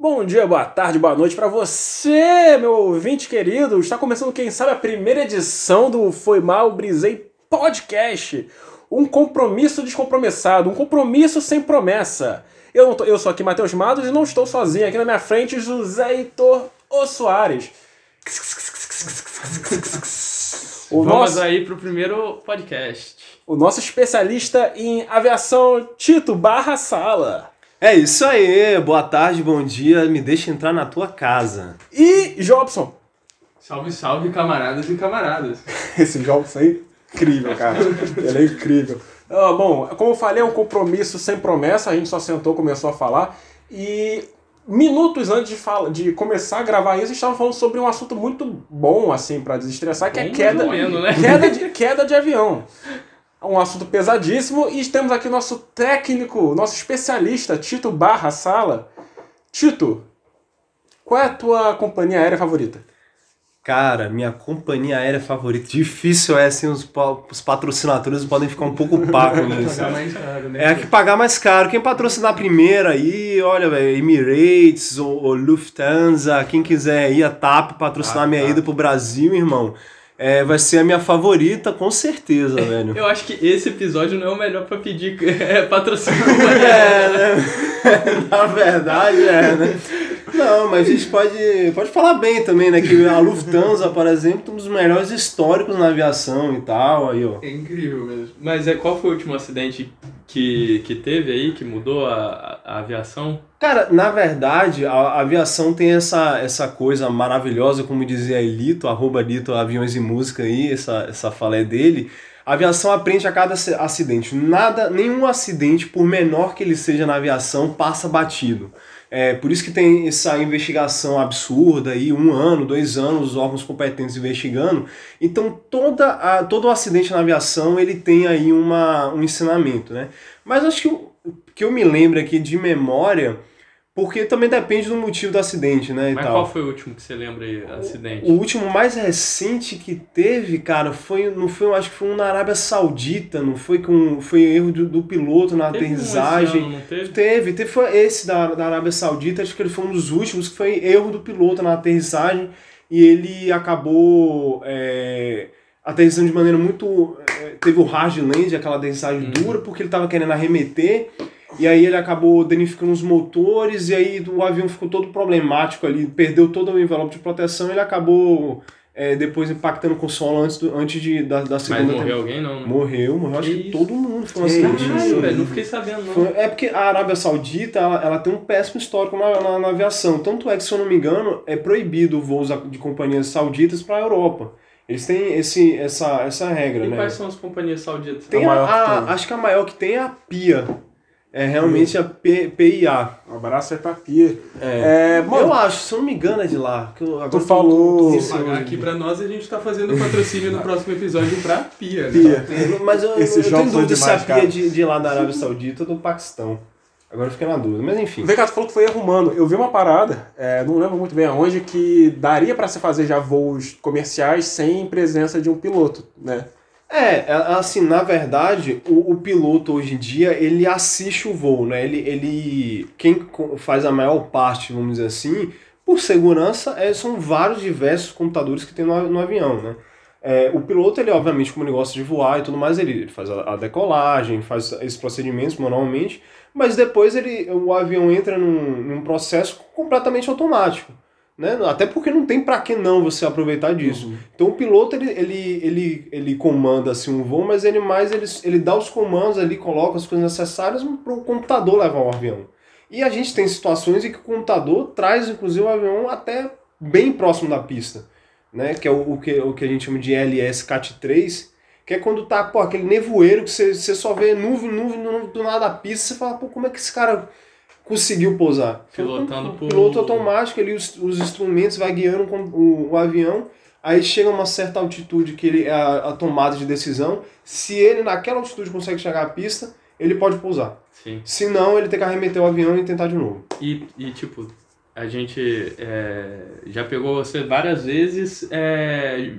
Bom dia, boa tarde, boa noite para você, meu ouvinte querido. Está começando, quem sabe, a primeira edição do Foi Mal Brisei Podcast. Um compromisso descompromissado, um compromisso sem promessa. Eu, tô, eu sou aqui Matheus Matos e não estou sozinho. Aqui na minha frente, José Heitor O Soares. O Vamos nosso, aí pro primeiro podcast. O nosso especialista em aviação, Tito Barra Sala. É isso aí, boa tarde, bom dia, me deixa entrar na tua casa. E Jobson. Salve, salve, camaradas e camaradas. Esse Jobson aí, incrível, cara. Ele é incrível. Uh, bom, como eu falei, é um compromisso sem promessa, a gente só sentou, começou a falar. E minutos antes de, fala, de começar a gravar isso, estavam falando sobre um assunto muito bom, assim, para desestressar, que é queda, né? queda, de, queda de avião um assunto pesadíssimo e temos aqui nosso técnico, nosso especialista, Tito Barra Sala. Tito, qual é a tua companhia aérea favorita? Cara, minha companhia aérea favorita. Difícil é assim, os, os patrocinadores podem ficar um pouco pá com isso. né? É a que pagar mais caro. Quem patrocinar primeiro aí, olha, velho, Emirates ou, ou, Lufthansa, quem quiser ir a TAP patrocinar ah, minha tá. ida pro Brasil, irmão é, vai ser a minha favorita, com certeza, velho. Eu acho que esse episódio não é o melhor pra pedir é, patrocínio. é, né? Na verdade, é, né? Não, mas a gente pode, pode falar bem também, né? Que a Lufthansa, por exemplo, é um dos melhores históricos na aviação e tal. Aí, ó. É incrível mesmo. Mas é, qual foi o último acidente que, que teve aí, que mudou a, a aviação? Cara, na verdade, a, a, aviação tem essa, essa coisa maravilhosa, como dizia Elito, arroba Lito Aviões e Música aí, essa, essa falé dele. A aviação aprende a cada acidente. Nada, nenhum acidente, por menor que ele seja na aviação, passa batido. É, por isso que tem essa investigação absurda aí, um ano, dois anos, os órgãos competentes investigando. Então toda a, todo o acidente na aviação ele tem aí uma, um ensinamento, né? Mas acho que que eu me lembro aqui de memória porque também depende do motivo do acidente, né? Mas qual foi o último que você lembra aí, acidente? O, o, último mais recente que teve, cara, foi, não foi, eu acho que foi um na Arábia Saudita, não foi com, foi erro do, do piloto na teve aterrissagem. Um ano, teve? Teve, teve foi esse da, da Arábia Saudita, acho que ele foi um dos últimos que foi erro do piloto na aterrissagem e ele acabou é, aterrissando de maneira muito, é, teve o hard land, aquela aterrissagem uhum. dura, porque ele estava querendo arremeter e aí ele acabou danificando os motores, e aí o avião ficou todo problemático ali, perdeu todo o envelope de proteção, e ele acabou é, depois impactando com o solo antes, do, antes de, da, da segunda Mas morreu alguém, não? Né? Morreu, morreu, acho que, que todo mundo foi um acidente. Caralho, velho, não fiquei sabendo, não. Foi, é porque a Arábia Saudita, ela, ela tem um péssimo histórico na, na, na, aviação, tanto é que, se eu não me engano, é proibido voos de companhias sauditas para a Europa. Eles têm esse, essa, essa regra, e né? quais são as companhias sauditas? Tem a, a, acho que a maior que tem é a PIA, é realmente a P, PIA. Um abraço aí pra Pia. É. é eu acho, se eu não me engano, é de lá. Que eu, tu falou. Se pagar aqui pra nós, a gente tá fazendo patrocínio no próximo episódio pra Pia. Né? Pia. Mas eu, Esse eu tenho dúvida se a Pia é de, de lá da Arábia Saudita ou do Paquistão. Agora eu fiquei na dúvida, mas enfim. O Vegato falou que foi erro humano. Eu vi uma parada, é, não lembro muito bem aonde, que daria para se fazer já voos comerciais sem presença de um piloto, né? É, é, assim, na verdade, o, o, piloto hoje em dia, ele assiste o voo, né? Ele, ele, quem faz a maior parte, vamos dizer assim, por segurança, é, são vários diversos computadores que tem no, no avião, né? É, o piloto, ele obviamente, como ele gosta de voar e tudo mais, ele faz a, a decolagem, faz esses procedimentos manualmente, mas depois ele, o avião entra num, num processo completamente automático. Né? Até porque não tem para que não você aproveitar disso. Uhum. Então o piloto ele, ele, ele, ele comanda assim, um voo, mas ele mais ele, ele dá os comandos ali, coloca as coisas necessárias para o computador levar o avião. E a gente tem situações em que o computador traz inclusive o avião até bem próximo da pista, né? que é o, o, que, o que a gente chama de LS CAT3, que é quando tá pô, aquele nevoeiro que você, você só vê nuvem, nuvem, nuvem do nada da pista, você fala, pô, como é que esse cara conseguiu pousar. Pilotando por... Piloto automático, ali os, os instrumentos vai guiando com o, o, avião, aí chega a uma certa altitude que ele é a, a, tomada de decisão. Se ele naquela altitude consegue chegar à pista, ele pode pousar. Sim. Se não, ele tem que arremeter o avião e tentar de novo. E, e tipo, a gente é, já pegou você várias vezes é,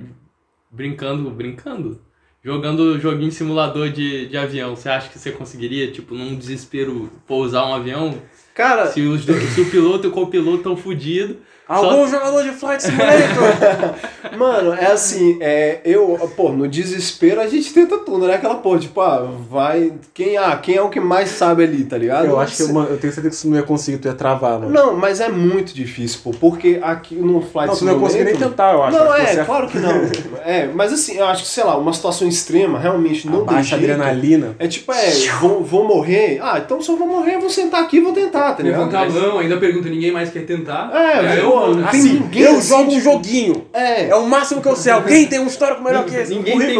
brincando, brincando? Jogando joguinho simulador de, de avião, você acha que você conseguiria, tipo, num desespero, pousar um avião? Cara, Se, os se o piloto e o copiloto estão fodidos. Algum jogador de Flight Simulator! Mano, é assim, é, eu, pô, no desespero a gente tenta tudo, né? Aquela porra, tipo, ah, vai. Quem, ah, quem é o que mais sabe ali, tá ligado? eu acho que eu, eu tenho certeza que você não ia conseguir, tu ia travar, mano. Não, mas é muito difícil, pô, porque aqui no Flight Não, tu não ia conseguir nem Simulator- tentar, eu acho. Não, Acho é, claro que não. É, mas assim, eu acho que, sei lá, uma situação extrema, realmente não tem Baixa jeito. adrenalina. É tipo, é, vou, vou morrer. Ah, então se eu vou morrer, eu vou sentar aqui e vou tentar, tá ligado? Levantar a mão, ainda pergunta, ninguém mais quer tentar. É, Aí eu não né? tem Assim, ninguém eu assim, jogo um joguinho. É, É o máximo que eu sei. Alguém tem um histórico melhor que esse? Ninguém tem?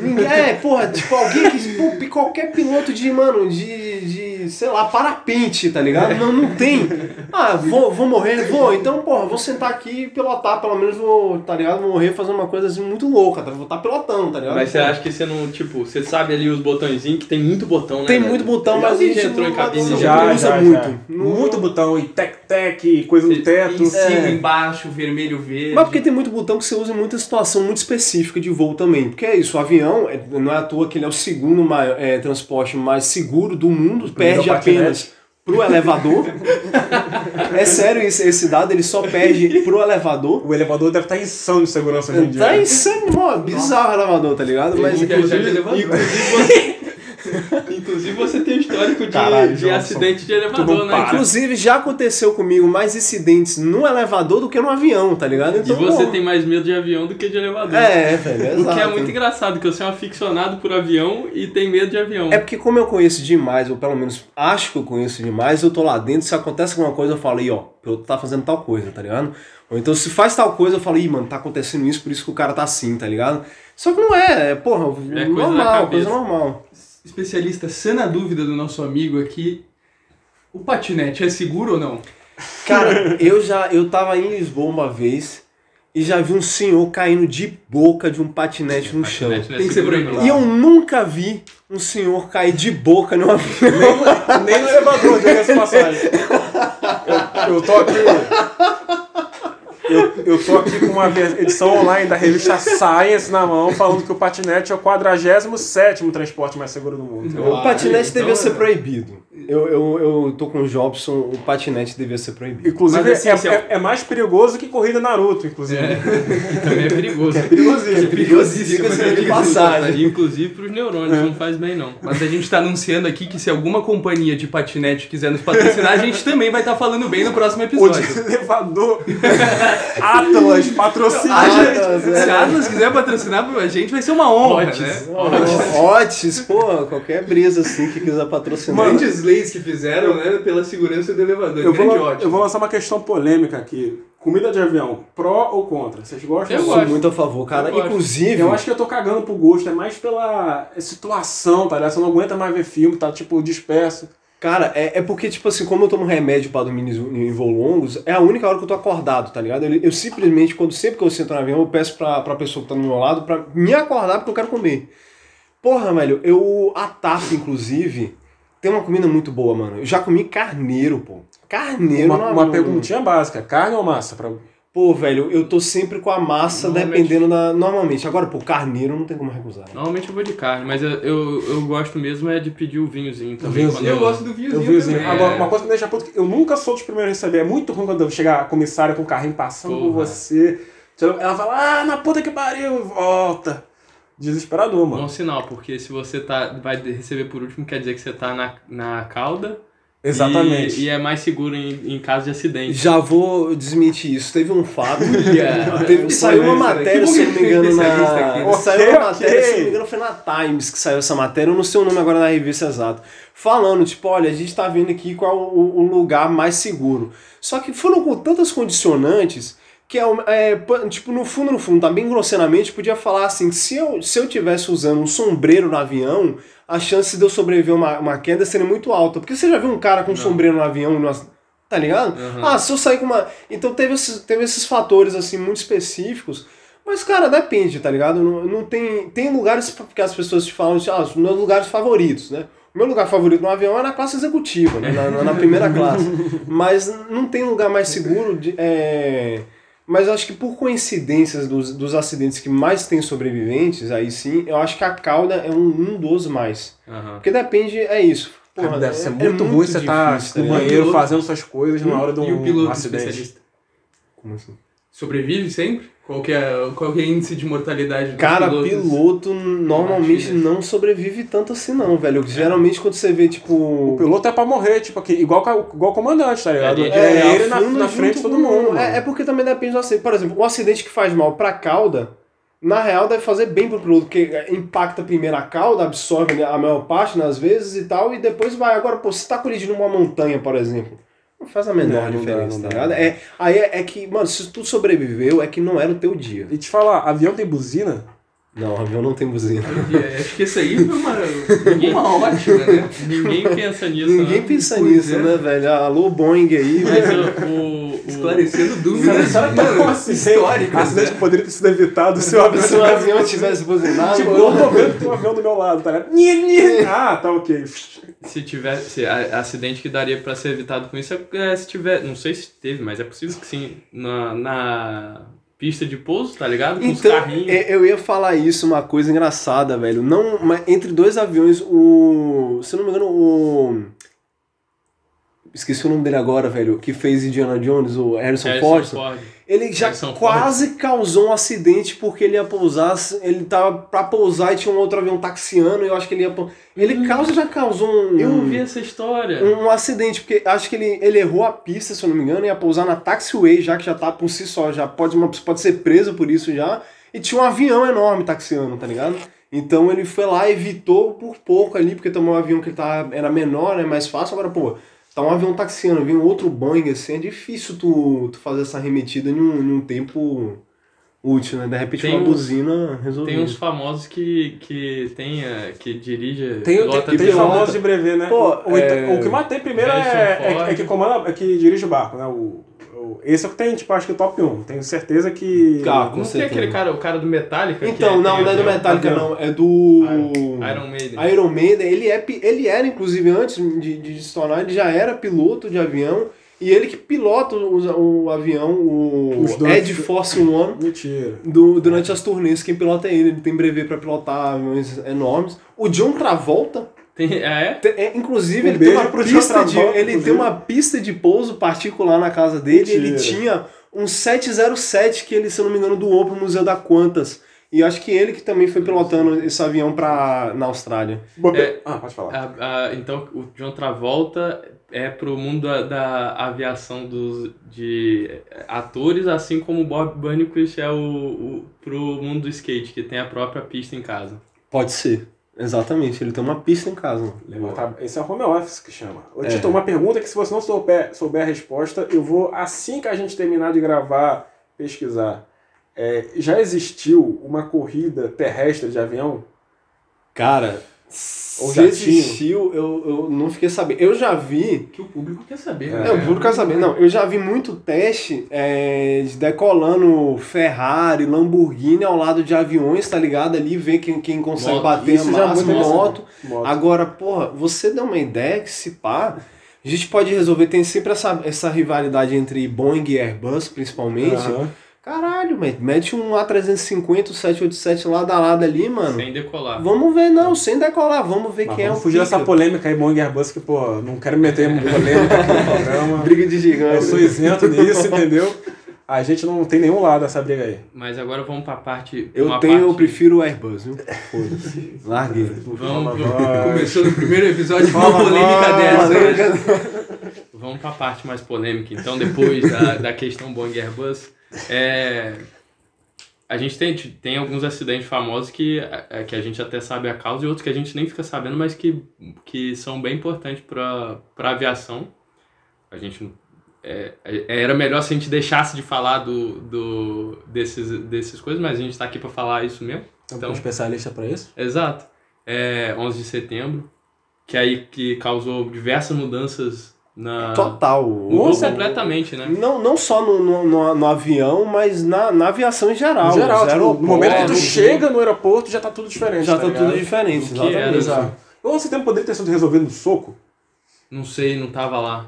Ninguém, é, porra, tipo, alguém que. pô, qualquer piloto de, mano, de, de, sei lá, parapente, tá ligado? Não, não tem. Ah, vou, vou morrer, vou. Então, porra, vou sentar aqui e pilotar, pelo menos vou, tá ligado? Vou morrer fazendo uma coisa assim muito louca, tá? Vou estar pilotando, tá ligado? Mas você acha que você não, tipo, você sabe ali os botõezinhos, que tem muito botão, né? Tem muito botão, mas a gente entrou em não- cabine Já, usa já, muito. Muito botão, e tec-tec, coisa no teto. Cima, É. embaixo, vermelho, verde. Mas porque tem muito botão que você usa em muita situação muito específica de voo também. Porque é isso, o avião, é- não é à toa que ele é o segundo maior, é, transporte mais seguro do mundo, perde apenas pro elevador. é sério esse, esse dado, ele só perde pro elevador. O elevador deve estar insano de segurança hoje em dia. Tá insano, mano, bizarro o elevador, tá ligado? Mas é inclusive. Inclusive inclusive você tem histórico de, Caralho, de acidente de elevador, né? para. inclusive já aconteceu comigo mais incidentes no elevador do que no avião, tá ligado? E Então, você pô, tem mais medo de avião do que de elevador. É, velho, é O que é muito engraçado, que você é um aficionado por avião e tem medo de avião. É porque como eu conheço demais, ou pelo menos acho que eu conheço demais, eu tô lá dentro, se acontece alguma coisa, eu falo, aí, ó, o piloto tá fazendo tal coisa, tá ligado? Ou então se faz tal coisa, eu falo, ih, mano, tá acontecendo isso, por isso que o cara tá assim, tá ligado? Só que não é, é porra, É coisa normal, coisa cabeça. normal. Especialista sana dúvida do nosso amigo aqui. O patinete é seguro ou não? Cara, eu já, eu tava em Lisboa uma vez e já vi um senhor caindo de boca de um patinete no chão. Patinete é Tem que ser proibido. E eu nunca vi um senhor cair de boca num avião. Nem no elevador, diga essa passagem. Eu, eu tô aqui. Eu, eu tô aqui com uma edição online da revista Science na mão, falando que o patinete é o 47 transporte mais seguro do mundo. O patinete então devia ser é- proibido. Eu, eu, eu tô com o Jobson, o patinete devia ser proibido. Inclusive, Mas assim, é, se é- é- é mais perigoso que corrida Naruto, inclusive. E também é perigoso. Perigosíssimo. Perigosíssimo. Diga-se de né? passagem. Inclusive pros neurônios, não faz bem não. Mas a gente tá anunciando aqui que se alguma companhia de patinete quiser nos patrocinar, a gente também vai estar falando bem no próximo O episódio. de elevador. Atlas, patrocínio. A gente- Atlas, é. se a Atlas quiser patrocinar a gente, vai ser uma honra, Otis. né? Otis, pô, qualquer brisa assim que quiser patrocinar. Grandes leis que fizeram, né, pela segurança do elevador. Eu vou, ótimo. eu vou lançar uma questão polêmica aqui. Comida de avião, pró ou contra? Vocês gostam? Eu sou gosto. muito a favor, cara. Eu gosto. Inclusive, Eu acho que eu tô cagando pro gosto, é mais pela situação, tá ligado? Você não aguenta mais ver filme, tá tipo disperso. cara, é, é porque, tipo assim, como eu tomo remédio pra dormir em em voo longos, é a única hora que eu tô acordado, tá ligado? Eu, eu simplesmente, quando sempre que eu sento no avião, eu peço pra, pra pessoa que tá do meu lado pra me acordar porque eu quero comer. Porra, velho, eu, a TAP, inclusive, tem uma comida muito boa, mano. Eu já comi carneiro, pô. Carneiro Uma, no uma perguntinha básica: carne ou massa? Pra... Pô, velho, eu tô sempre com a massa Normalmente- dependendo da. Normalmente. Agora, pô, carneiro não tem como recusar. né? Normalmente eu vou de carne, mas eu, eu, eu gosto mesmo é de pedir o vinhozinho também. vinhozinho. quando Eu gosto do Eu vinhozinho vi assim. também. Agora, É. uma coisa que me deixa puto, que eu nunca sou dos primeiros a receber. É muito ruim quando eu chegar a comissária com o carrinho passando por Porra. você. Ela fala, ah, na puta que pariu, volta. Desesperador, mano. Bom sinal, porque se você tá, vai receber por último, quer dizer que você tá na, na cauda. Exatamente. E, e é mais seguro em, em caso de acidente. Já vou desmentir isso. Teve um fato. Yeah. Teve- saiu uma matéria, se não me engano, na. né? Saiu uma matéria, se não me engano, foi na Times que saiu essa matéria. Eu não sei o nome agora na revista exato. Falando, tipo, olha, a gente tá vendo aqui qual o, o lugar mais seguro. Só que foram com tantas condicionantes que é, é, tipo, no fundo, no fundo, tá bem grosseiramente, podia falar assim, se eu, se eu tivesse usando um sombreiro no avião, a chance de eu sobreviver a uma, uma queda seria muito alta. Porque você já viu um cara com um sombreiro no avião, e numa- tá ligado? Uhum. Ah, se eu sair com uma... Então teve esses, teve esses fatores, assim, muito específicos, mas, cara, depende, tá ligado? Não, não tem... Tem lugares que as pessoas te falam, ah, os meus lugares favoritos, né? O meu lugar favorito no avião é na classe executiva, né? na, na- na primeira classe. Mas não tem lugar mais seguro de... é, Mas eu acho que por coincidências dos, dos acidentes que mais tem sobreviventes, aí sim, eu acho que a cauda é um, um dos mais. Aham. Porque depende, é isso. porra, Deve ser é- muito é ruim você tá difícil, no tá banheiro piloto- fazendo suas coisas na hora de E o um piloto acidente. especialista? Como assim? Sobrevive sempre? Qual que é, qual que é o índice de mortalidade dos Cara, pilotos? piloto normalmente Imagina. não sobrevive tanto assim não, velho. Geralmente quando você vê, tipo... O piloto é pra morrer, tipo, aqui, igual, igual comandante, tá ligado? É, É, ele na, na frente de todo mundo. mano. É, é porque também depende do acidente. Por exemplo, um acidente que faz mal pra cauda, na real deve fazer bem pro piloto, porque impacta primeiro a cauda, absorve né, a maior parte nas vezes e tal, e depois vai. Agora, pô, se tá colidindo numa montanha, por exemplo, não faz a menor Não, não dá, diferença, não tá dá. ligado? É, aí é, é que, mano, se tu sobreviveu, é que não era o teu dia. E te falar, avião tem buzina? Não, avião não tem buzina. É, acho que isso aí foi uma, uma ótima, né? Ninguém pensa nisso, Ninguém né? pensa Pois nisso, é. né, velho? Alô, Boeing aí, Mas velho. o, o, Esclarecendo dúvidas. Tem um acidente, né? que poderia ter sido evitado se o avião Se o avião tivesse buzinado, Tipo, eu tô vendo que tem um avião do meu lado, tá ligado? Ah, tá ok. Se tivesse acidente que daria pra ser evitado com isso é, é se tiver, não sei se teve, mas é possível que sim, na, na pista de pouso, tá ligado? Com os Então, carrinhos. é, eu ia falar isso, uma coisa engraçada, velho. Não, mas entre dois aviões, o. Se não me engano, o. Esqueci o nome dele agora, velho. Que fez Indiana Jones, o Harrison, Harrison Ford. Ford. Ele já Harrison quase causou um acidente porque ele ia pousar. Ele tava pra pousar e tinha um outro avião taxiando. E eu acho que ele ia. Ele causa, já causou um. Eu vi essa história. um, um acidente, porque acho que ele, ele errou a pista, se eu não me engano, ia pousar na taxiway, já que já tá por si só, já pode, uma, pode ser preso por isso já. E tinha um avião enorme taxiando, tá ligado? Então ele foi lá, evitou por pouco ali, porque também um avião que ele tava, era menor, né? Mais fácil. Agora, pô, tá um avião taxiando, vem um outro Boeing assim, é difícil tu, tu fazer essa arremetida em um, em um tempo útil, né? De repente Tem uma uns- buzina resolveu. Tem uns famosos que, que tem, eh, que dirige, Tem, tem, pilota tem famosos de brevet, né? Pô, o, é- o que mais tem primeiro é, é, é que comanda, é que dirige o barco, né? O- esse é o que tem, tipo, acho que o top 1. Tenho certeza que. Tá, Não tem aquele cara, o cara do Metallica? que Então, não, tem não é do? Metallica, avião. não. É do. Iron Maiden. Iron Maiden, ele, é, ele era, inclusive, antes de, de se tornar, ele já era piloto de avião. E ele que pilota o, o avião, o Os dois. Ed Force One, Mentira. do, durante as turnês. Quem pilota é ele, ele tem brevet pra pilotar aviões enormes. O John Travolta, Tem, é? te- é, inclusive, Um ele, tem uma, pista de, ele tem uma pista de pouso particular na casa dele. Ele Mentira. tinha um 707 que ele, se eu não me engano, doou pro Museu da Quantas. E acho que ele que também foi pilotando esse avião pra, na Austrália. É. Ah, pode falar. A- a- então, o John Travolta é pro mundo da, da aviação dos, de atores, assim como o Bob Burnquist é o, o, pro mundo do skate, que tem a própria pista em casa. Pode ser. Exatamente, ele tem uma pista em casa. Levantar- Esse é o home office que chama. Ô, É. Tito, uma pergunta que se você não souber, souber a resposta, eu vou, assim que a gente terminar de gravar, pesquisar. É, já existiu uma corrida terrestre de avião? Cara, Já existiu, eu, eu não fiquei sabendo. Eu já vi. Que o público quer saber. É. né? É, eu juro que eu saber. Não, eu já vi muito teste é, de decolando Ferrari, Lamborghini ao lado de aviões, tá ligado? Ali, ver quem, quem consegue Moto. bater a Isso já é muito moto. Moto. Agora, porra, você deu uma ideia que se pá, a gente pode resolver, tem sempre essa, essa rivalidade entre Boeing e Airbus, principalmente. Aham. Caralho, man, mete um A350, o 787 lado a lado ali, mano. Sem decolar. Vamos ver, não, sem decolar, vamos ver Mas quem é vamos o fugir dessa polêmica aí, Boeing e Airbus, que, pô, não quero meter polêmica aqui no programa. Briga de Eu gigante. sou isento nisso, entendeu? A gente não tem nenhum lado dessa briga aí. Mas agora vamos pra parte. Eu tenho, eu parte- prefiro o Airbus, viu? Foda-se. Larguei. Vamos, Começou no primeiro episódio com uma polêmica dessa. Né? Vamos pra parte mais polêmica. Então, depois da, da questão Boeing Airbus, é, a gente tem, tem alguns acidentes famosos que, é, que a gente até sabe a causa e outros que a gente nem fica sabendo, mas que, que são bem importantes para a aviação. A gente é, é, era melhor se a gente deixasse de falar do, do, desses, desses coisas, mas a gente está aqui para falar isso mesmo. Então, Então- um especialista pra isso? Exato. É 11 de setembro, que aí que causou diversas mudanças na Total. Mudou completamente, né? Não, não só no, no, no, no avião, mas na, na aviação em geral. Em geral, tipo, no momento que tu aeroportos, chega no aeroporto, já tá tudo diferente. já tá, ligado? tudo diferente. Que era, Exatamente. Exato. O 11 de setembro poderia ter sido resolvido no soco? Não sei, não tava lá.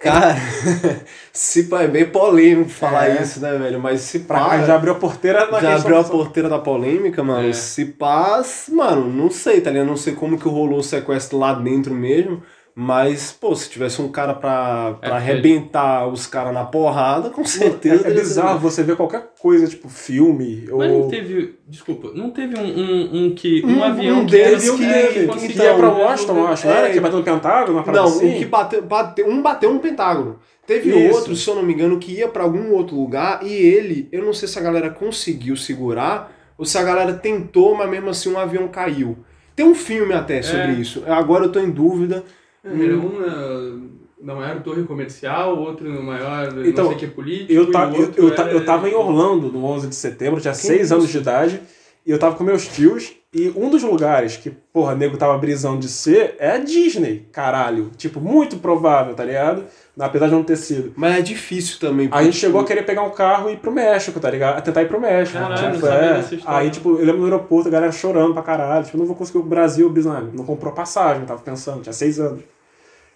Cara, se pá, é bem polêmico falar É. isso, né, velho? Mas se Pra, pá, já abriu a porteira na já abriu a porteira da polêmica, mano. É. Se pá, mano, não sei, tá ligado? Não sei como que rolou o sequestro lá dentro mesmo. Mas, pô, se tivesse um cara pra, pra É, arrebentar os caras na porrada, com certeza. É, é bizarro você ver qualquer coisa, tipo filme ou. Mas não teve. Desculpa, não teve um, um, um que. Um, Um- avião um que deles que- que que Que ia pra resolver- Washington, eu acho, não É, era? Que bateu no Pentágono, uma Não, assim? o que bateu, bateu, um bateu no Pentágono. Teve Isso. outro, se eu não me engano, que ia pra algum outro lugar e ele, eu não sei se a galera conseguiu segurar ou se a galera tentou, mas mesmo assim um avião caiu. Tem um filme até sobre É. isso. Agora eu tô em dúvida. Era um na, na maior torre comercial, outro no maior Então, não sei que político. Eu, ta, eu, eu, era- eu tava em Orlando no 11 de setembro, tinha Que 6 isso? anos de idade, e eu tava com meus tios, e um dos lugares que, porra, nego tava brisando de ser é a Disney, caralho. Tipo, muito provável, tá ligado? Apesar de não ter sido. Mas é difícil também. A gente chegou a querer pegar um carro e ir pro México, tá ligado? A tentar ir pro México. Caralho, tipo, não sabia é. Aí, tipo, eu lembro no aeroporto, a galera chorando pra caralho. Tipo, não vou conseguir ir pro Brasil, bisnado. Não comprou passagem, tava pensando, tinha seis anos.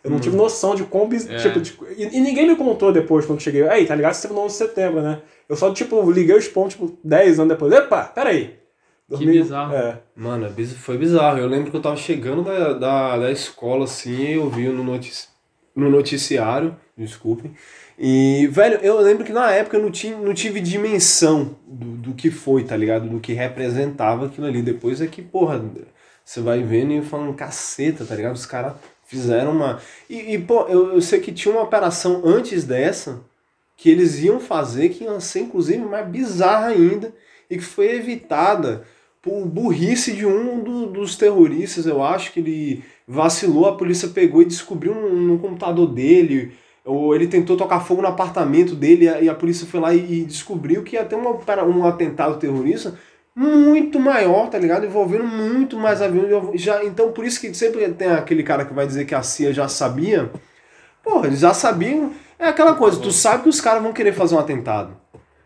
Eu não tive noção de quão bis... É. tipo, de- e, e ninguém me contou depois, quando cheguei. Aí, tá ligado? Você teve no 11 de setembro, né? Eu só, tipo, liguei os pontos, tipo, 10 anos depois. Epa, peraí. Que bizarro. É. Mano, é foi bizarro. Eu lembro que eu tava chegando da, da, da escola, assim, eu vi no, notici no noticiário, desculpem. E, velho, eu lembro que na época eu não, tinha, não tive dimensão do, do que foi, tá ligado? Do que representava aquilo ali. Depois é que, porra, você vai vendo e falando, caceta, tá ligado? Os caras fizeram uma. E, e, pô, eu, eu sei que tinha uma operação antes dessa que eles iam fazer, que ia ser inclusive mais bizarra ainda, e que foi evitada por burrice de um do- dos terroristas, eu acho que ele vacilou, a polícia pegou e descobriu no, computador dele, ou ele tentou tocar fogo no apartamento dele, e a, polícia foi lá e, e descobriu que ia ter uma, um atentado terrorista muito maior, tá ligado? Envolvendo muito mais aviões. Já, então, por isso que sempre tem aquele cara que vai dizer que a CIA já sabia. Porra, eles já sabiam. É aquela coisa, tu sabe que os caras vão querer fazer um atentado.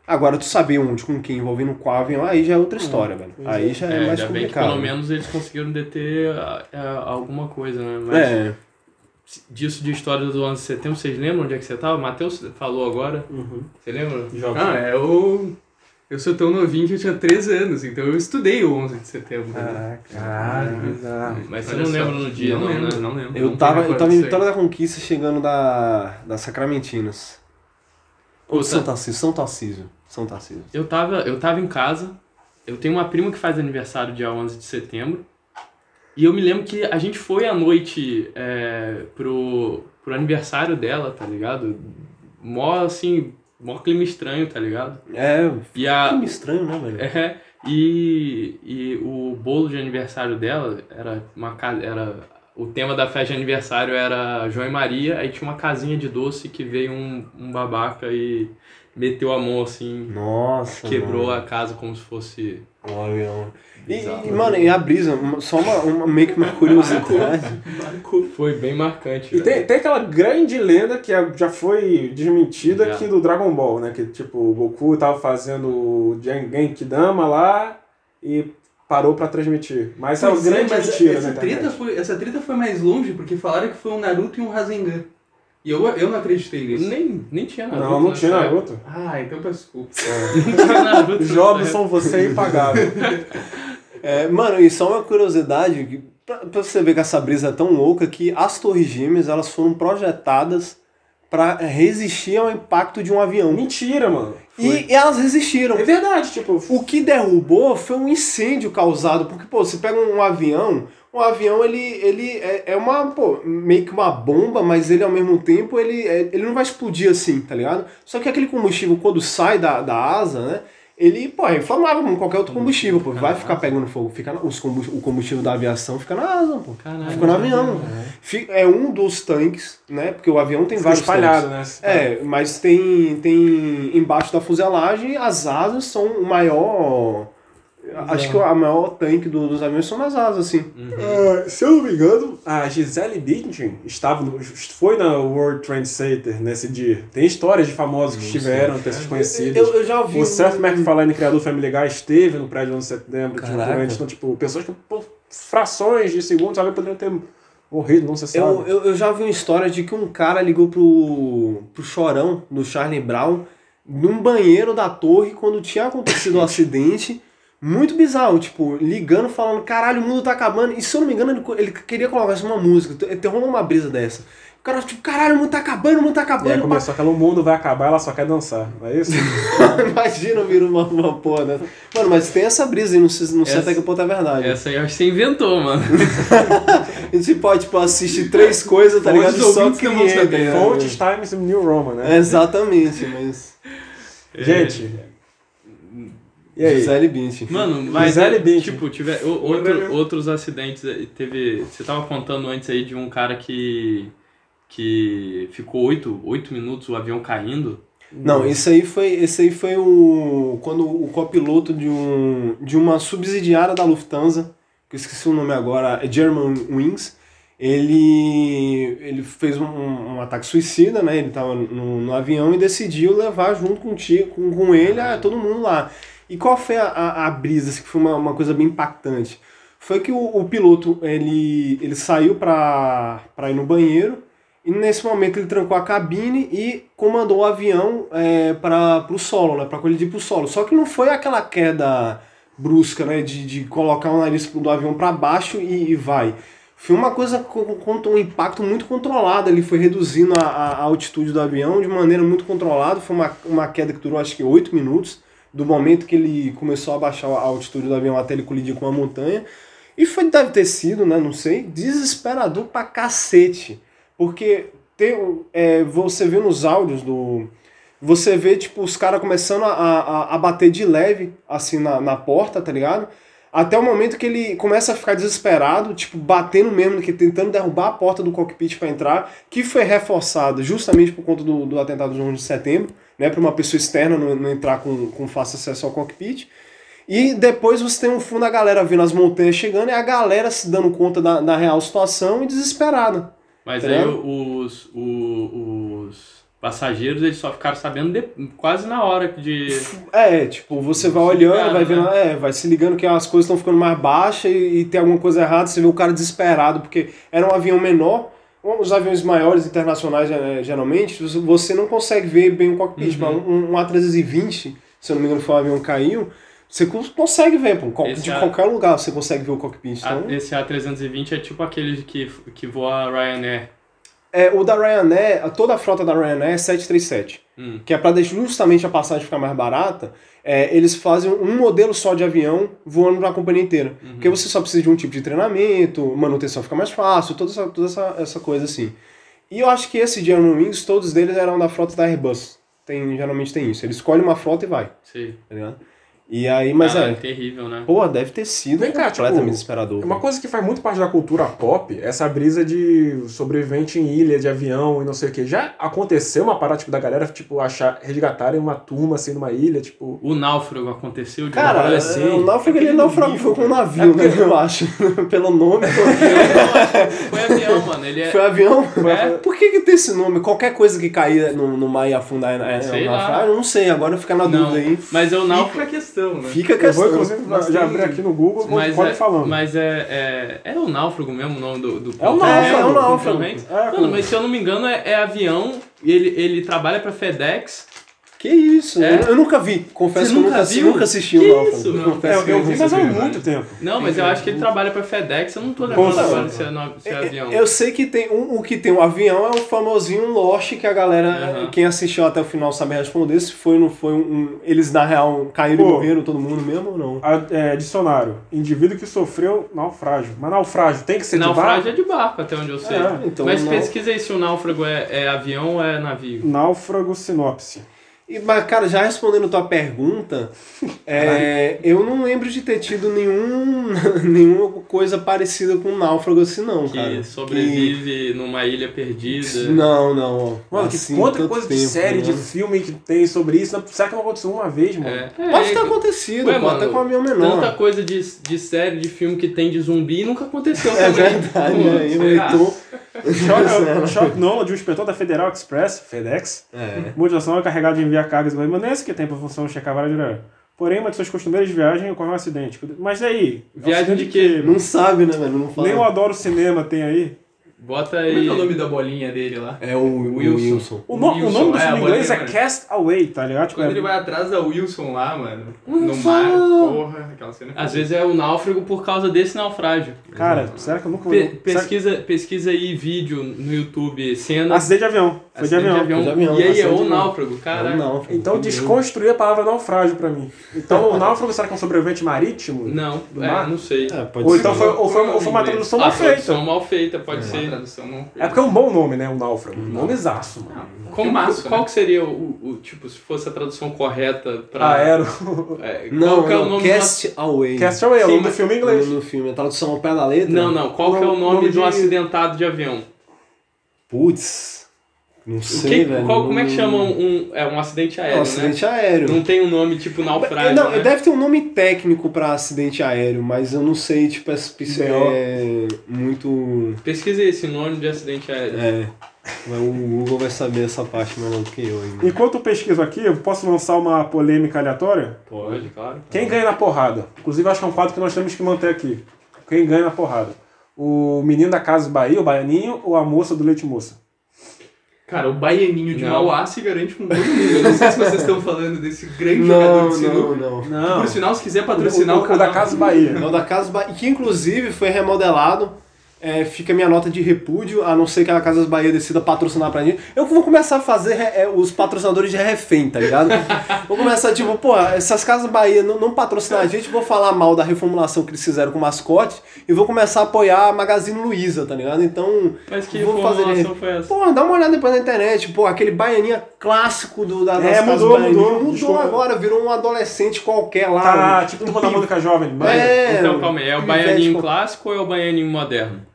Agora, tu saber onde, com quem, envolvendo qual avião, aí já é outra história, velho. Aí já é, É, mais ainda bem que complicado. pelo menos eles conseguiram deter ah, ah, alguma coisa, né? Mas É, disso de história do 11 de setembro, vocês lembram onde é que você tava? O Matheus falou agora. Uhum. Você lembra? Ah, é o. Eu sou tão novinho que eu tinha 13 anos, então eu estudei o 11 de setembro. Ah, né? Caralho, bizarro. Mas você não só. lembra no dia, não, não, lembro, né? não lembro. eu Não tava, eu tava em. Vitória da Conquista chegando da, da Sacramentinas. Ou Pô, São Tarcísio, São Tarcísio. São Tarcísio. Eu tava, eu tava em casa, eu tenho uma prima que faz aniversário dia 11 de setembro, e eu me lembro que a gente foi à noite é, pro, pro aniversário dela, tá ligado? Mó, assim, mó clima estranho, tá ligado? É, E a... filme estranho, né, velho? É, e, e o bolo de aniversário dela era uma casa, era o tema da festa de aniversário era João e Maria, aí tinha uma casinha de doce que veio um, um babaca e meteu a mão assim, Nossa, quebrou mano. a casa como se fosse O avião. E, e, mano, e a brisa, uma- só uma, uma meio que uma curiosidade. Foi bem marcante. E tem, velho. tem aquela grande lenda que é- já foi desmentida Já. aqui do Dragon Ball, né? Que tipo, o Goku tava fazendo o Gen- Genkidama lá e parou pra transmitir. Mas é uma Pois é, grande mas mentira essa na internet. treta, foi, essa treta foi mais longe, porque falaram que foi um Naruto e um Rasengan. E eu, eu não acreditei nisso. Nem, nem tinha Naruto. Não, não nessa tinha época. Naruto. Ah, então peço desculpa. Não tinha Naruto. Jobson, você é impagável. É, mano, e só uma curiosidade, que pra, pra você ver que essa brisa é tão louca que as torres gêmeas elas foram projetadas pra resistir ao impacto de um avião. Mentira, mano. E, e elas resistiram. É verdade, tipo. O que derrubou foi um incêndio causado, porque, pô, você pega um avião, um avião, ele, ele é, é uma, pô, meio que uma bomba, mas ele, ao mesmo tempo, ele, é- ele não vai explodir assim, tá ligado? Só que aquele combustível, quando sai da, da asa, né, ele, pô, é inflamável como qualquer outro combustível, pô, vai ficar pegando fogo, fica na- os combus- o combustível da aviação fica na asa, pô. Caralho, Fica no avião. Fi- É um dos tanques, né, porque o avião tem Fica vários espalhado, tanques. né? É, mas tem, tem embaixo da fuselagem as asas são o maior. Acho que a maior tanque do- dos aviões são as asas, assim. Ah, se eu não me engano, a Gisele Bündchen estava no, foi na World Trade Center nesse dia. Tem histórias de famosos que estiveram, pessoas conhecidas. Eu, eu já ouvi. O Seth um- MacFarlane, criador do Family Guy, esteve no prédio no 11 de setembro. Tipo, Caraca. então, tipo, pessoas que por frações de segundos sabe, poderiam ter Morrido, não se sabe. Eu, eu, eu já vi uma história de que um cara ligou pro, pro Chorão, do Charlie Brown, num banheiro da torre quando tinha acontecido o acidente. Muito bizarro, tipo, ligando, falando, caralho, o mundo tá acabando. E se eu não me engano, ele, ele queria colocar isso uma música. Te- Rolou uma brisa dessa. O cara, tipo, caralho, o mundo tá acabando, o mundo tá E aí acabando. começou aquela, o mundo vai acabar, ela só quer dançar, não é isso? Imagina vir uma, uma porra dessa. Mano, mas tem essa brisa aí, não sei, não sei Essa- até que ponto é verdade. Essa aí eu acho que você inventou, mano. A gente pode, tipo, assistir três coisas, tá ligado? Só cliente, saber. né? Fontes Times New Roman, né? É, Exatamente, mas. Gente, e aí? Gisele Bündchen. Mano, mas Gisele é, Bündchen. tipo, tiver outro, outros acidentes. Teve. Você tava contando antes aí de um cara que. que ficou oito, oito minutos o avião caindo. Não, esse aí foi, esse aí foi o quando o copiloto de um de uma subsidiária da Lufthansa, que eu esqueci o nome agora, é German Wings, ele ele fez um, um ataque suicida, né? Ele tava no, no avião e decidiu levar junto com, com, com ele a, todo mundo lá. E qual foi a, a, a brisa, assim, que foi uma, uma coisa bem impactante? Foi que o, o piloto, ele, ele saiu para ir no banheiro, e nesse momento ele trancou a cabine e comandou o avião é, para o solo, né? Para colidir para o solo. Só que não foi aquela queda brusca, né? De, de colocar o nariz do avião para baixo e, e vai. Foi uma coisa com, um impacto muito controlado. Ele foi reduzindo a, a, a altitude do avião de maneira muito controlada. Foi uma, uma queda que durou acho que 8 minutos, do momento que ele começou a baixar a altitude do avião até ele colidir com a montanha. E foi, deve ter sido, né? Não sei, desesperador pra cacete. Porque tem, é, você vê nos áudios do. Você vê, tipo, os caras começando a, a, a bater de leve, assim, na, na porta, tá ligado? Até o momento que ele começa a ficar desesperado, tipo, batendo mesmo, que tentando derrubar a porta do cockpit para entrar, que foi reforçada justamente por conta do, do atentado de 11 de setembro, né? Para uma pessoa externa não, não entrar com, com fácil acesso ao cockpit. E depois você tem um fundo a galera vendo as montanhas chegando e a galera se dando conta da, da real situação e desesperada. Mas Tá aí os, o- os passageiros eles só ficaram sabendo de- quase na hora de. É, tipo, você vai olhando, ligando, vai vendo, né? é, vai se ligando que as coisas estão ficando mais baixas e, e tem alguma coisa errada, você vê o cara desesperado, porque era um avião menor, os aviões maiores internacionais, eh, geralmente, você- não consegue ver bem o cockpit, Uhum. mas um, um A320, se eu não me engano foi um avião que caiu, você cons- consegue ver, pô, de A- qualquer lugar você consegue ver o cockpit. A- Então, esse A320 é tipo aquele que, que voa Ryanair. é, o da Ryanair, toda a frota da Ryanair é 737. Hum. que é para justamente a passagem ficar mais barata, é, eles fazem um modelo só de avião voando para a companhia inteira. Uhum. Porque você só precisa de um tipo de treinamento, manutenção fica mais fácil, toda essa, toda essa, essa coisa assim. E eu acho que esse German Wings, todos eles eram da frota da Airbus. Tem, geralmente tem isso. Ele escolhe uma frota e vai, Sei. tá ligado? E aí, mas Ah, é. terrível, né? Pô, deve ter sido Vem cá, completamente tipo, desesperador. Uma coisa que faz muito parte da cultura pop, essa brisa de sobrevivente em ilha, de avião e não sei o que. Já aconteceu uma parada, tipo, da galera, tipo, achar, resgatarem uma turma, assim, numa ilha, tipo... O náufrago aconteceu de Cara, é, assim, o náufrago ele naufragou, com um cara. navio, É né, eu acho. Pelo nome. Foi avião, mano. Ele é. Foi avião? É. Por que, que tem esse nome? Qualquer coisa que cair no, no mar e afundar é, é uma frase? Eu não sei, agora fica na Não, dúvida aí. mas eu Fica a náufrago. Questão, né? Fica a Eu vou, questão. inclusive, Mas já abrir aqui no Google, Mas pode é, falando. mas é, é. É o náufrago mesmo o nome do. do É o náufrago, é é o náufrago. É, Mano, com- mas se eu não me engano, é, é avião. E ele, ele trabalha pra FedEx. Que isso? É. Eu, eu nunca vi. Confesso Você que eu nunca nunca, viu? nunca assisti o Náufrago. Não. Confesso É, que eu vi, mas há muito tempo. Não, mas eu acho que ele trabalha pra FedEx. Eu não tô lembrando agora certeza. se é, no- se é avião. Eu sei que tem um, o que tem o avião é o famosinho Lost que a galera, Aham. quem assistiu até o final sabe responder se foi ou não foi um, um- eles na real caíram Pô. e morreram todo mundo mesmo ou não. A- é, dicionário. Indivíduo que sofreu naufrágio. Mas naufrágio tem que ser de Naufrágio barco? é de barco, até onde eu sei. É, então Mas não- pesquisa aí se o náufrago é, é avião ou é navio. Náufrago sinopse. E, mas, cara, já respondendo tua pergunta, é, eu não lembro de ter tido nenhum, nenhuma coisa parecida com um náufrago assim, não, Que cara. sobrevive numa ilha Que- perdida. Não, não. Mano, Assim, que quanta coisa de tempo, série, de né? filme que tem sobre isso. Não- Será que não aconteceu uma vez, mano? É, é, Pode ter é- acontecido, Ué, pô, até mano, com um avião menor. Tanta coisa de, de série, de filme que tem de zumbi nunca aconteceu É também. verdade, Pô, aí? Heitor. Choque, choque não, de um inspetor da Federal Express, FedEx, É. multinacional encarregado de enviar cargas permanentes que tem por função de checar várias direto. Porém, uma de suas costumeiras de viagem ocorreu um acidente. Mas e aí? É um Viagem de quê? Não sabe, né, velho? Não fala. Nem o Adoro Cinema tem aí. Bota Como é aí. é o nome da bolinha dele lá? É o Wilson. Wilson. O, no- o Wilson, nome do é, filme a em inglês é Cast Away, tá ligado? Tipo, Quando é- ele vai atrás da Wilson lá, mano, no Wilson! mar, porra, aquela cena. Às vezes é o náufrago por causa desse naufrágio. Cara, será que eu nunca Pe- será que- pesquisa, pesquisa aí vídeo no YouTube, cena. Acidente de avião. Foi de avião. De avião, E aí é o náufrago, cara. Não, Então desconstruir a palavra naufrágio pra mim. Então o náufrago será que é um sobrevivente marítimo? Não, Do é, mar? não sei. É, pode Ou ser. então foi, ou foi, ou foi uma tradução mal feita. tradução mal feita, pode É porque é um bom nome, né? O náufrago. Nome exaço, mano. Como, Filmaço, qual né? que seria o, o- tipo, se fosse a tradução correta pra. Aero. É, Não, qual que é o não, nome Cast Away. Cast Away, é o nome do filme em inglês. No filme, a tradução ao pé da letra. do... Não, não. Qual que é o Nome- nome, do de- acidentado de avião? Putz, não O sei, que- velho. qual, como é que Não- chama um. É um acidente É aéreo, um acidente né? aéreo. Não tem um nome tipo naufrágio. não, né? deve ter um nome técnico pra acidente aéreo, mas eu não sei, tipo, se é muito. Pesquisa esse nome de acidente aéreo. É. Mas o Google vai saber essa parte melhor do que eu ainda. Enquanto eu pesquiso aqui, eu posso lançar uma polêmica aleatória? Pode, claro. Quem ganha na porrada? Inclusive, acho que é um quadro que nós temos que manter aqui. Quem ganha na porrada? O menino da Casa Bahia, o baianinho, ou a moça do leite moça? Cara, o baianinho de Não. Mauá se garante com todo mundo. Eu não sei se vocês estão falando desse grande jogador Não, de não, sinuca. não. Não. Por sinal, se quiser patrocinar o, o, o, o canal... da Casa Bahia. É o da Casa Bahia, que inclusive foi remodelado. É, fica a minha nota de repúdio, a não ser que a Casas Bahia decida patrocinar pra gente. Eu vou começar a fazer é, os patrocinadores de refém, tá ligado? vou começar, tipo, pô, essas Casas Bahia não, não patrocinar a gente, vou falar mal da reformulação que eles fizeram com o mascote e vou começar a apoiar a Magazine Luiza, tá ligado? Então, Mas que vou fazer foi essa? Pô, dá uma olhada depois na internet, pô, aquele baianinha clássico do, da, das É, Casas mudou, Baianinha. mudou. Mudou agora, virou um adolescente qualquer lá. Tá, um- tipo, um pi- música jovem. Bahia. É, Então, calma aí. É o baianinho clássico ou é o baianinho moderno?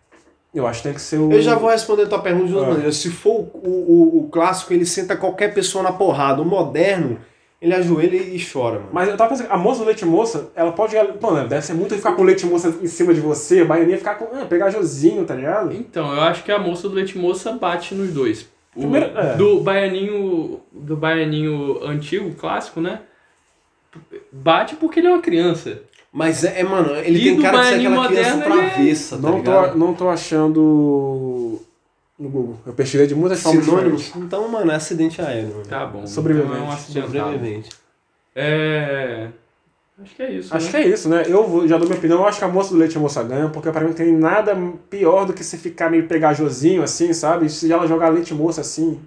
Eu acho que tem que ser o. Eu já vou responder a tua pergunta de duas Ah. maneiras. Se for o, o, o clássico, ele senta qualquer pessoa na porrada. O moderno, ele ajoelha e chora, mano. Mas eu tava pensando, a moça do leite moça, ela pode. Mano, deve ser muito ficar com o leite moça em cima de você, o baianinho ficar com. Ah, pegar Josinho, tá ligado? Então, eu acho que a moça do leite moça bate nos dois. O, Primeiro- é. Do baianinho. Do baianinho antigo, clássico, né? Bate porque ele é uma criança. Mas é, é, mano, ele E tem cara de ser aquela criança é- travessa, tá não, ligado? tô, não tô achando no Google. Eu pesquisei de muitas formas Sinônimos? Então, mano, é acidente aéreo. Mano. Tá bom. Sobrevivente. Então é um acidentado. Sobrevivente. É. Acho que é isso. Acho né? que é isso, né? Eu vou- já dou minha opinião. Eu acho que a moça do leite moça ganha, porque pra mim não tem nada pior do que se ficar meio pegajosinho assim, sabe? Se ela jogar leite moça assim.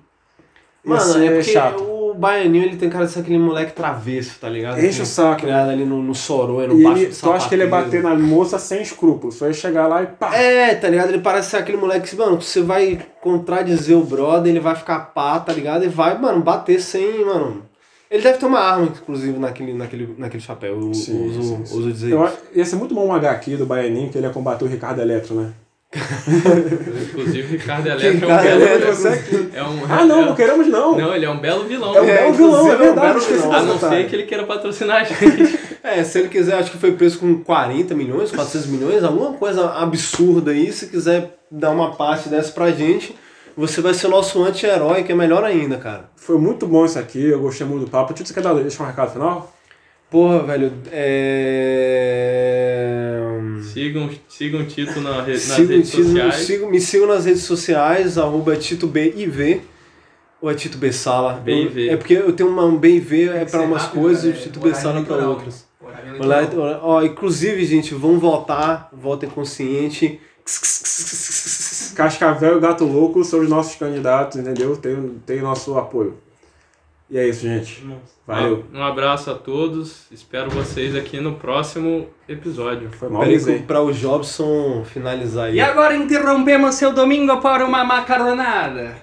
Mano, é porque chato. Baianinho, ele tem cara de ser aquele moleque travesso, tá ligado? Enche o saco. Criado ali no, no Sorô, no E baixo ele, do tu acha que ele ia bater na moça sem escrúpulos. Só ia chegar lá e pá. É, tá ligado? Ele parece ser aquele moleque que, mano, você vai contradizer o brother, ele vai ficar pá, tá ligado? E vai, mano, bater sem, mano. Ele deve ter uma arma, inclusive, naquele, naquele, naquele chapéu. Eu Sim, uso, sim, sim. uso dizer Eu, isso. acho- ia ser muito bom um H aqui do Baianinho, que ele ia combater o Ricardo Eletro, né? Inclusive, Ricardo Eletro é um belo Eletro, você É um, Ah, não, é- não queremos não. Não, ele é um belo vilão. É um É, belo vilão, é inclusive, é um verdade. vilão. A não detalhe. ser que ele queira patrocinar a gente. É, se ele quiser, acho que foi preso com 40 milhões, 400 milhões, alguma coisa absurda aí. Se quiser dar uma parte dessa pra gente, você vai ser o nosso anti-herói, que é melhor ainda, cara. Foi muito bom isso aqui, eu gostei muito do papo. Tito, você quer dar, deixar um recado final? Porra, velho, é. sigam, sigam o Tito na re- nas Sigo- redes sigo- sociais. sigo- me sigam nas redes sociais, arroba TitoBIV. Ou é Tito B Sala? BIV. É porque eu tenho uma, um BIV é pra Ser umas rápido, coisas e o né? Tito B Horário Sala pra eleitoral. outras. Horário eleitoral. olá, Ó, inclusive, gente, vão votar, votem consciente. Cascavel e Gato Louco são os nossos candidatos, entendeu? Tem, tem nosso apoio. E é isso, gente. Valeu. Um abraço a todos. Espero vocês aqui no próximo episódio. Foi mal, pra o Jobson finalizar aí. E agora interrompemos seu domingo para uma macaronada.